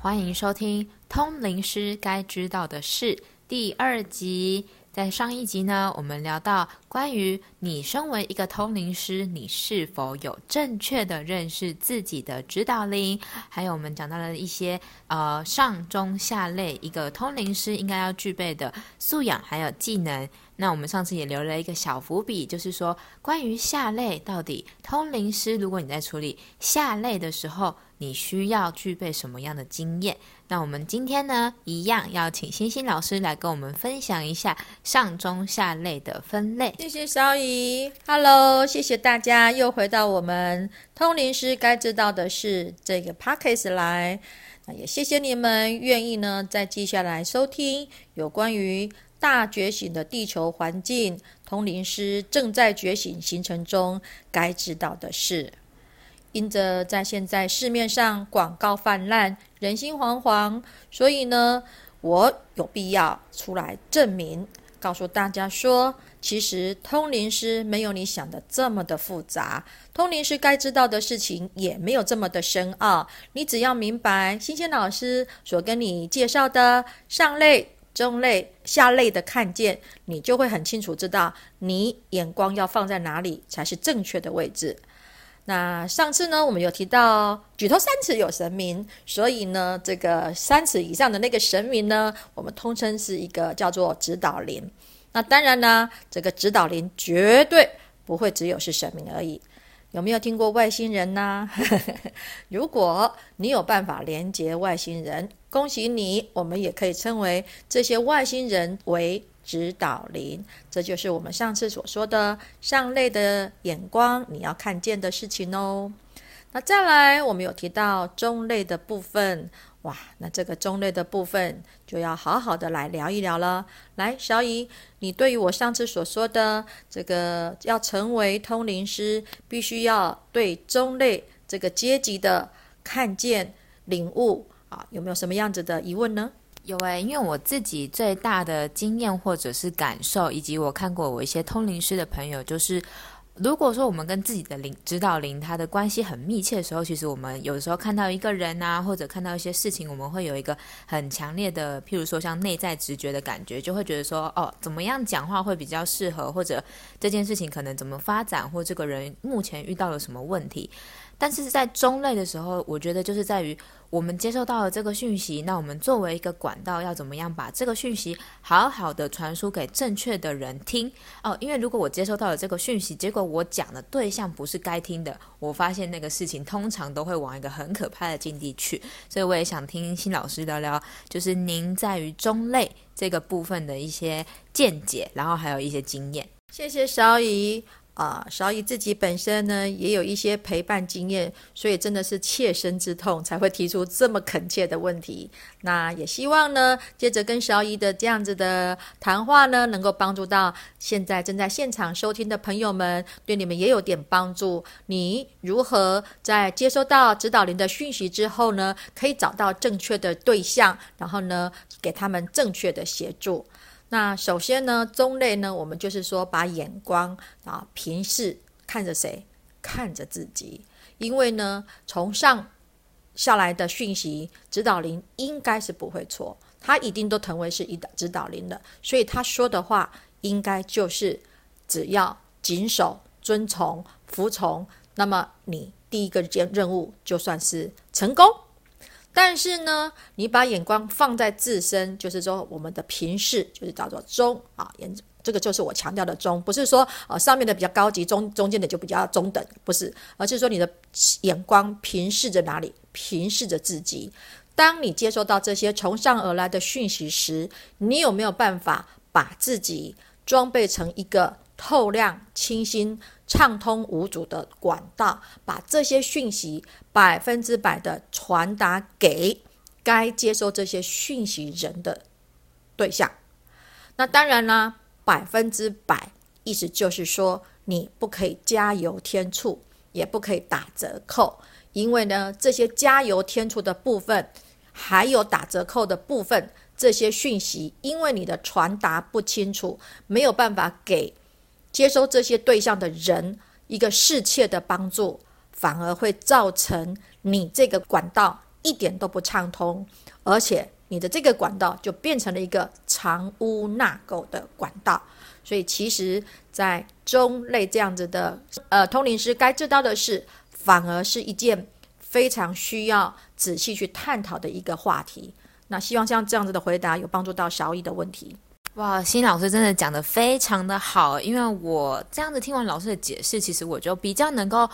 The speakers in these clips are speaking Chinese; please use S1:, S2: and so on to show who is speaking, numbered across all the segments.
S1: 欢迎收听《通灵师该知道的事》第二集。在上一集呢，我们聊到关于你身为一个通灵师，你是否有正确的认识自己的指导灵，还有我们讲到了一些呃上中下类一个通灵师应该要具备的素养还有技能。那我们上次也留了一个小伏笔，就是说关于下类到底通灵师，如果你在处理下类的时候，你需要具备什么样的经验？那我们今天呢，一样要请星星老师来跟我们分享一下上中下类的分类。
S2: 谢谢小姨，Hello，谢谢大家又回到我们通灵师该知道的是这个 p o c k e t 来，那也谢谢你们愿意呢在接下来收听有关于。大觉醒的地球环境，通灵师正在觉醒形成中，该知道的事。因着在现在市面上广告泛滥，人心惶惶，所以呢，我有必要出来证明，告诉大家说，其实通灵师没有你想的这么的复杂，通灵师该知道的事情也没有这么的深奥。你只要明白，新鲜老师所跟你介绍的上类。中类、下类的看见，你就会很清楚知道你眼光要放在哪里才是正确的位置。那上次呢，我们有提到举头三尺有神明，所以呢，这个三尺以上的那个神明呢，我们通称是一个叫做指导灵。那当然呢，这个指导灵绝对不会只有是神明而已。有没有听过外星人呢？如果你有办法连接外星人，恭喜你，我们也可以称为这些外星人为指导灵。这就是我们上次所说的上类的眼光，你要看见的事情哦。那再来，我们有提到中类的部分。哇，那这个中类的部分就要好好的来聊一聊了。来，小乙，你对于我上次所说的这个要成为通灵师，必须要对中类这个阶级的看见、领悟啊，有没有什么样子的疑问呢？
S1: 有诶，因为我自己最大的经验或者是感受，以及我看过我一些通灵师的朋友，就是。如果说我们跟自己的灵指导灵他的关系很密切的时候，其实我们有时候看到一个人啊，或者看到一些事情，我们会有一个很强烈的，譬如说像内在直觉的感觉，就会觉得说，哦，怎么样讲话会比较适合，或者这件事情可能怎么发展，或这个人目前遇到了什么问题。但是在中类的时候，我觉得就是在于我们接受到了这个讯息，那我们作为一个管道，要怎么样把这个讯息好好的传输给正确的人听哦？因为如果我接收到了这个讯息，结果我讲的对象不是该听的，我发现那个事情通常都会往一个很可怕的境地去。所以我也想听新老师聊聊，就是您在于中类这个部分的一些见解，然后还有一些经验。
S2: 谢谢小姨。啊，小乙自己本身呢也有一些陪伴经验，所以真的是切身之痛才会提出这么恳切的问题。那也希望呢，接着跟小姨的这样子的谈话呢，能够帮助到现在正在现场收听的朋友们，对你们也有点帮助。你如何在接收到指导灵的讯息之后呢，可以找到正确的对象，然后呢，给他们正确的协助。那首先呢，中类呢，我们就是说把眼光啊平视看着谁，看着自己，因为呢，从上下来的讯息，指导灵应该是不会错，他一定都成为是一指导灵的，所以他说的话应该就是只要谨守、遵从、服从，那么你第一个任任务就算是成功。但是呢，你把眼光放在自身，就是说我们的平视，就是叫做中啊，眼这个就是我强调的中，不是说呃上面的比较高级，中中间的就比较中等，不是，而是说你的眼光平视着哪里，平视着自己。当你接收到这些从上而来的讯息时，你有没有办法把自己装备成一个透亮、清新？畅通无阻的管道，把这些讯息百分之百的传达给该接收这些讯息人的对象。那当然啦，百分之百意思就是说，你不可以加油添醋，也不可以打折扣，因为呢，这些加油添醋的部分，还有打折扣的部分，这些讯息，因为你的传达不清楚，没有办法给。接收这些对象的人一个适切的帮助，反而会造成你这个管道一点都不畅通，而且你的这个管道就变成了一个藏污纳垢的管道。所以，其实，在中类这样子的呃通灵师该知道的事，反而是一件非常需要仔细去探讨的一个话题。那希望像这样子的回答有帮助到小易的问题。
S1: 哇，新老师真的讲的非常的好，因为我这样子听完老师的解释，其实我就比较能够。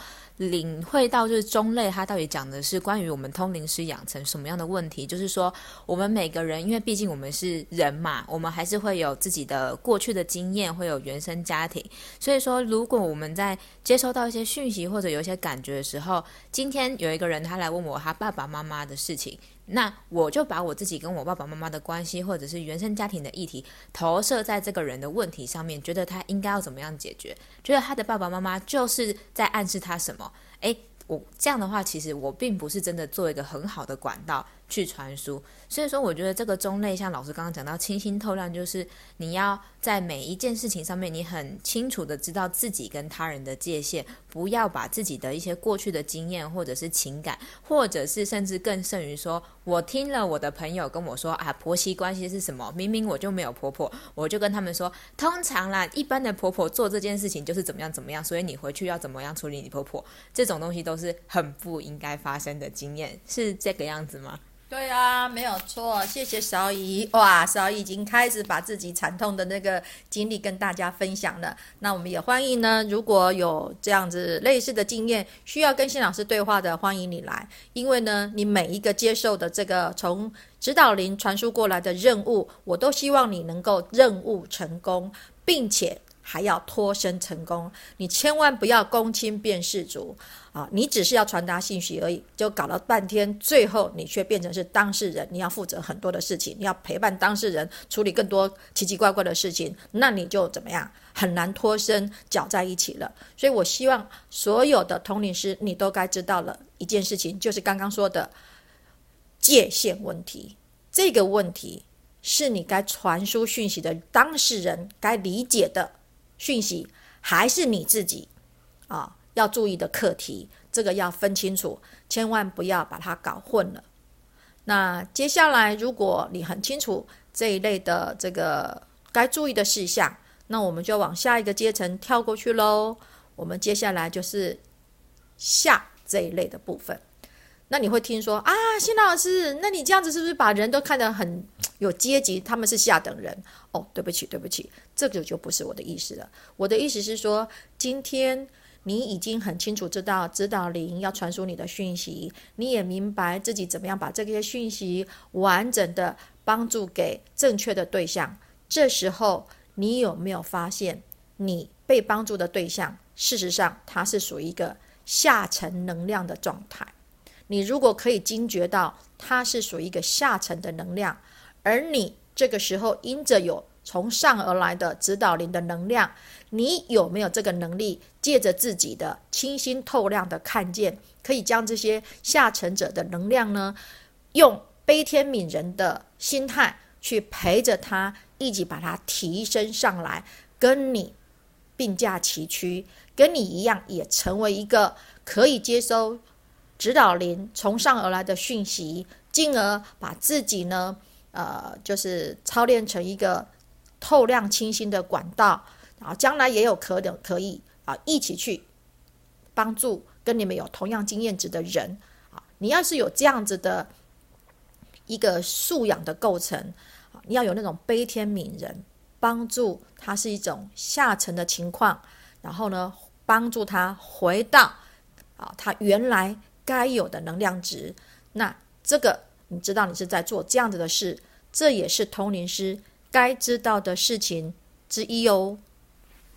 S1: 领会到就是中类，他到底讲的是关于我们通灵师养成什么样的问题？就是说，我们每个人，因为毕竟我们是人嘛，我们还是会有自己的过去的经验，会有原生家庭。所以说，如果我们在接收到一些讯息或者有一些感觉的时候，今天有一个人他来问我他爸爸妈妈的事情。那我就把我自己跟我爸爸妈妈的关系，或者是原生家庭的议题，投射在这个人的问题上面，觉得他应该要怎么样解决？觉得他的爸爸妈妈就是在暗示他什么？诶，我这样的话，其实我并不是真的做一个很好的管道。去传输，所以说我觉得这个中类，像老师刚刚讲到清新透亮，就是你要在每一件事情上面，你很清楚的知道自己跟他人的界限，不要把自己的一些过去的经验或者是情感，或者是甚至更甚于说，我听了我的朋友跟我说啊，婆媳关系是什么？明明我就没有婆婆，我就跟他们说，通常啦，一般的婆婆做这件事情就是怎么样怎么样，所以你回去要怎么样处理你婆婆，这种东西都是很不应该发生的经验，是这个样子吗？
S2: 对啊，没有错，谢谢邵姨。哇，邵姨已经开始把自己惨痛的那个经历跟大家分享了。那我们也欢迎呢，如果有这样子类似的经验，需要跟新老师对话的，欢迎你来。因为呢，你每一个接受的这个从指导灵传输过来的任务，我都希望你能够任务成功，并且。还要脱身成功，你千万不要公亲变世族啊！你只是要传达信息而已，就搞了半天，最后你却变成是当事人，你要负责很多的事情，你要陪伴当事人处理更多奇奇怪怪的事情，那你就怎么样，很难脱身，搅在一起了。所以我希望所有的统领师，你都该知道了一件事情，就是刚刚说的界限问题。这个问题是你该传输讯息的当事人该理解的。讯息还是你自己啊，要注意的课题，这个要分清楚，千万不要把它搞混了。那接下来，如果你很清楚这一类的这个该注意的事项，那我们就往下一个阶层跳过去喽。我们接下来就是下这一类的部分。那你会听说啊，新老师，那你这样子是不是把人都看得很有阶级？他们是下等人哦。对不起，对不起，这个就不是我的意思了。我的意思是说，今天你已经很清楚知道指导灵要传输你的讯息，你也明白自己怎么样把这些讯息完整的帮助给正确的对象。这时候，你有没有发现，你被帮助的对象，事实上它是属于一个下沉能量的状态？你如果可以惊觉到它是属于一个下沉的能量，而你这个时候因着有从上而来的指导灵的能量，你有没有这个能力，借着自己的清新透亮的看见，可以将这些下沉者的能量呢，用悲天悯人的心态去陪着他，一起把它提升上来，跟你并驾齐驱，跟你一样，也成为一个可以接收。指导灵从上而来的讯息，进而把自己呢，呃，就是操练成一个透亮清新的管道，然后将来也有可能可以啊，一起去帮助跟你们有同样经验值的人啊。你要是有这样子的一个素养的构成啊，你要有那种悲天悯人，帮助他是一种下沉的情况，然后呢，帮助他回到啊，他原来。该有的能量值，那这个你知道你是在做这样子的事，这也是通灵师该知道的事情之一哦。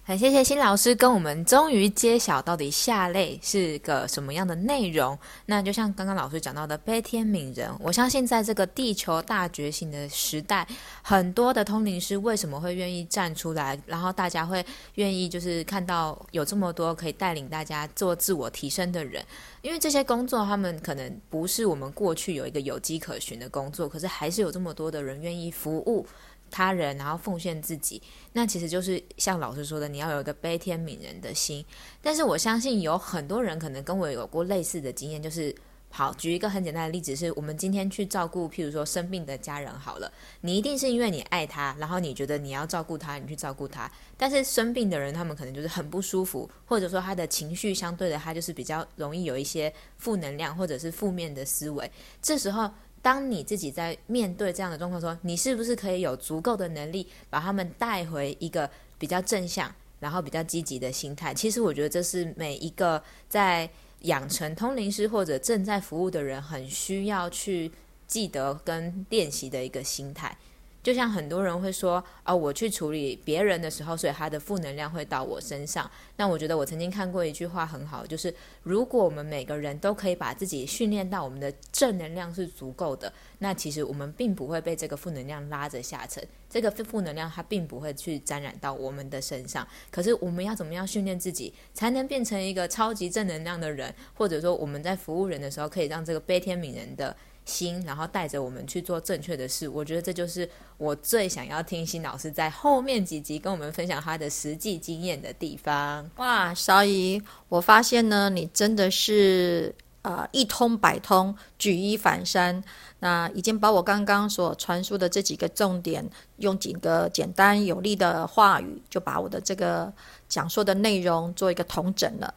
S1: 很谢谢新老师跟我们终于揭晓到底下类是个什么样的内容。那就像刚刚老师讲到的悲天悯人，我相信在这个地球大觉醒的时代，很多的通灵师为什么会愿意站出来，然后大家会愿意就是看到有这么多可以带领大家做自我提升的人，因为这些工作他们可能不是我们过去有一个有迹可循的工作，可是还是有这么多的人愿意服务。他人，然后奉献自己，那其实就是像老师说的，你要有一个悲天悯人的心。但是我相信有很多人可能跟我有过类似的经验，就是好，举一个很简单的例子，是我们今天去照顾，譬如说生病的家人，好了，你一定是因为你爱他，然后你觉得你要照顾他，你去照顾他。但是生病的人，他们可能就是很不舒服，或者说他的情绪相对的，他就是比较容易有一些负能量或者是负面的思维。这时候，当你自己在面对这样的状况说，你是不是可以有足够的能力把他们带回一个比较正向，然后比较积极的心态？其实我觉得这是每一个在。养成通灵师或者正在服务的人，很需要去记得跟练习的一个心态。就像很多人会说，哦，我去处理别人的时候，所以他的负能量会到我身上。那我觉得我曾经看过一句话很好，就是如果我们每个人都可以把自己训练到我们的正能量是足够的，那其实我们并不会被这个负能量拉着下沉。这个负能量它并不会去沾染到我们的身上。可是我们要怎么样训练自己，才能变成一个超级正能量的人？或者说我们在服务人的时候，可以让这个悲天悯人的。心，然后带着我们去做正确的事，我觉得这就是我最想要听新老师在后面几集跟我们分享他的实际经验的地方。
S2: 哇，小姨，我发现呢，你真的是呃一通百通，举一反三。那已经把我刚刚所传输的这几个重点，用几个简单有力的话语，就把我的这个讲述的内容做一个统整了。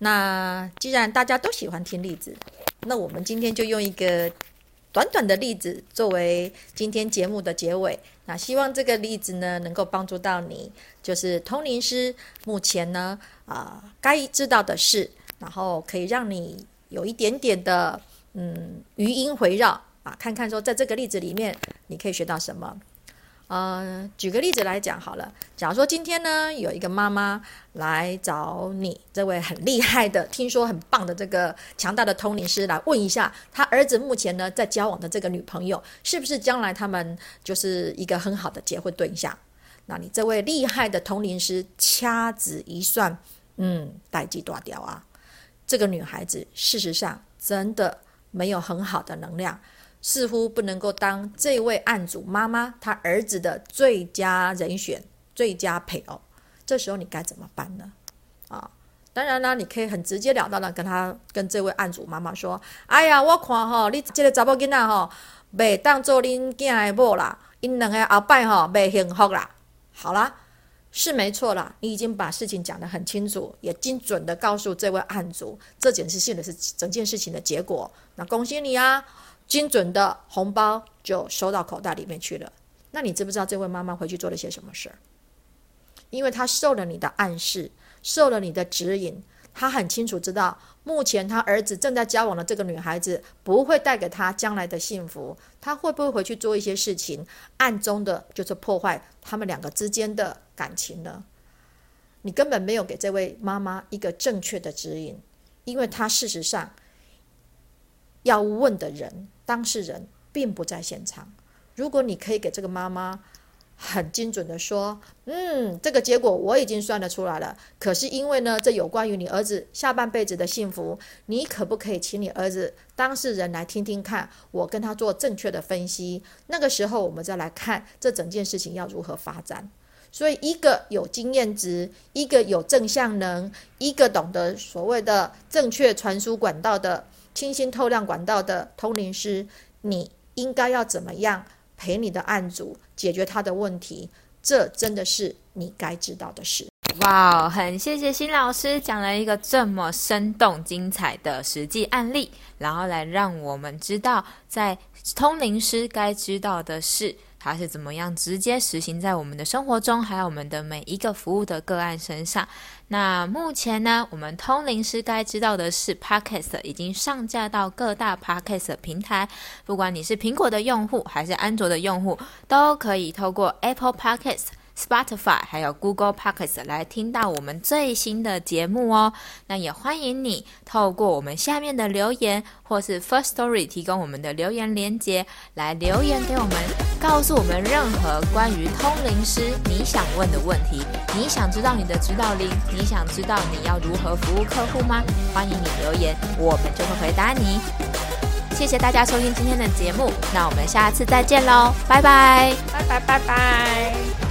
S2: 那既然大家都喜欢听例子，那我们今天就用一个。短短的例子作为今天节目的结尾，那希望这个例子呢能够帮助到你，就是通灵师目前呢啊该知道的事，然后可以让你有一点点的嗯余音回绕啊，看看说在这个例子里面你可以学到什么。呃，举个例子来讲好了。假如说今天呢，有一个妈妈来找你这位很厉害的、听说很棒的这个强大的通灵师来问一下，他儿子目前呢在交往的这个女朋友，是不是将来他们就是一个很好的结婚对象？那你这位厉害的通灵师掐指一算，嗯，代际断掉啊，这个女孩子事实上真的没有很好的能量。似乎不能够当这位案主妈妈她儿子的最佳人选、最佳配偶，这时候你该怎么办呢？啊，当然啦，你可以很直截了当的跟他、跟这位案主妈妈说：“哎呀，我看吼，你这个查某囡仔吼，袂当做恁囝的某啦，因两个后摆吼袂幸福啦。”好啦，是没错啦，你已经把事情讲得很清楚，也精准的告诉这位案主，这件事性的是整件事情的结果。那恭喜你啊！精准的红包就收到口袋里面去了。那你知不知道这位妈妈回去做了些什么事儿？因为她受了你的暗示，受了你的指引，她很清楚知道，目前她儿子正在交往的这个女孩子不会带给她将来的幸福。她会不会回去做一些事情，暗中的就是破坏他们两个之间的感情呢？你根本没有给这位妈妈一个正确的指引，因为她事实上。要问的人，当事人并不在现场。如果你可以给这个妈妈很精准的说，嗯，这个结果我已经算得出来了。可是因为呢，这有关于你儿子下半辈子的幸福，你可不可以请你儿子当事人来听听看，我跟他做正确的分析？那个时候我们再来看这整件事情要如何发展。所以，一个有经验值，一个有正向能，一个懂得所谓的正确传输管道的。清新透亮管道的通灵师，你应该要怎么样陪你的案主解决他的问题？这真的是你该知道的事。
S1: 哇，很谢谢新老师讲了一个这么生动精彩的实际案例，然后来让我们知道在通灵师该知道的事。它是怎么样直接实行在我们的生活中，还有我们的每一个服务的个案身上？那目前呢，我们通灵师该知道的是，Podcast 已经上架到各大 Podcast 平台，不管你是苹果的用户还是安卓的用户，都可以透过 Apple Podcast。Spotify 还有 Google Podcast 来听到我们最新的节目哦。那也欢迎你透过我们下面的留言，或是 First Story 提供我们的留言连接来留言给我们，告诉我们任何关于通灵师你想问的问题。你想知道你的指导灵，你想知道你要如何服务客户吗？欢迎你留言，我们就会回答你。谢谢大家收听今天的节目，那我们下次再见喽，拜拜，
S2: 拜拜拜拜。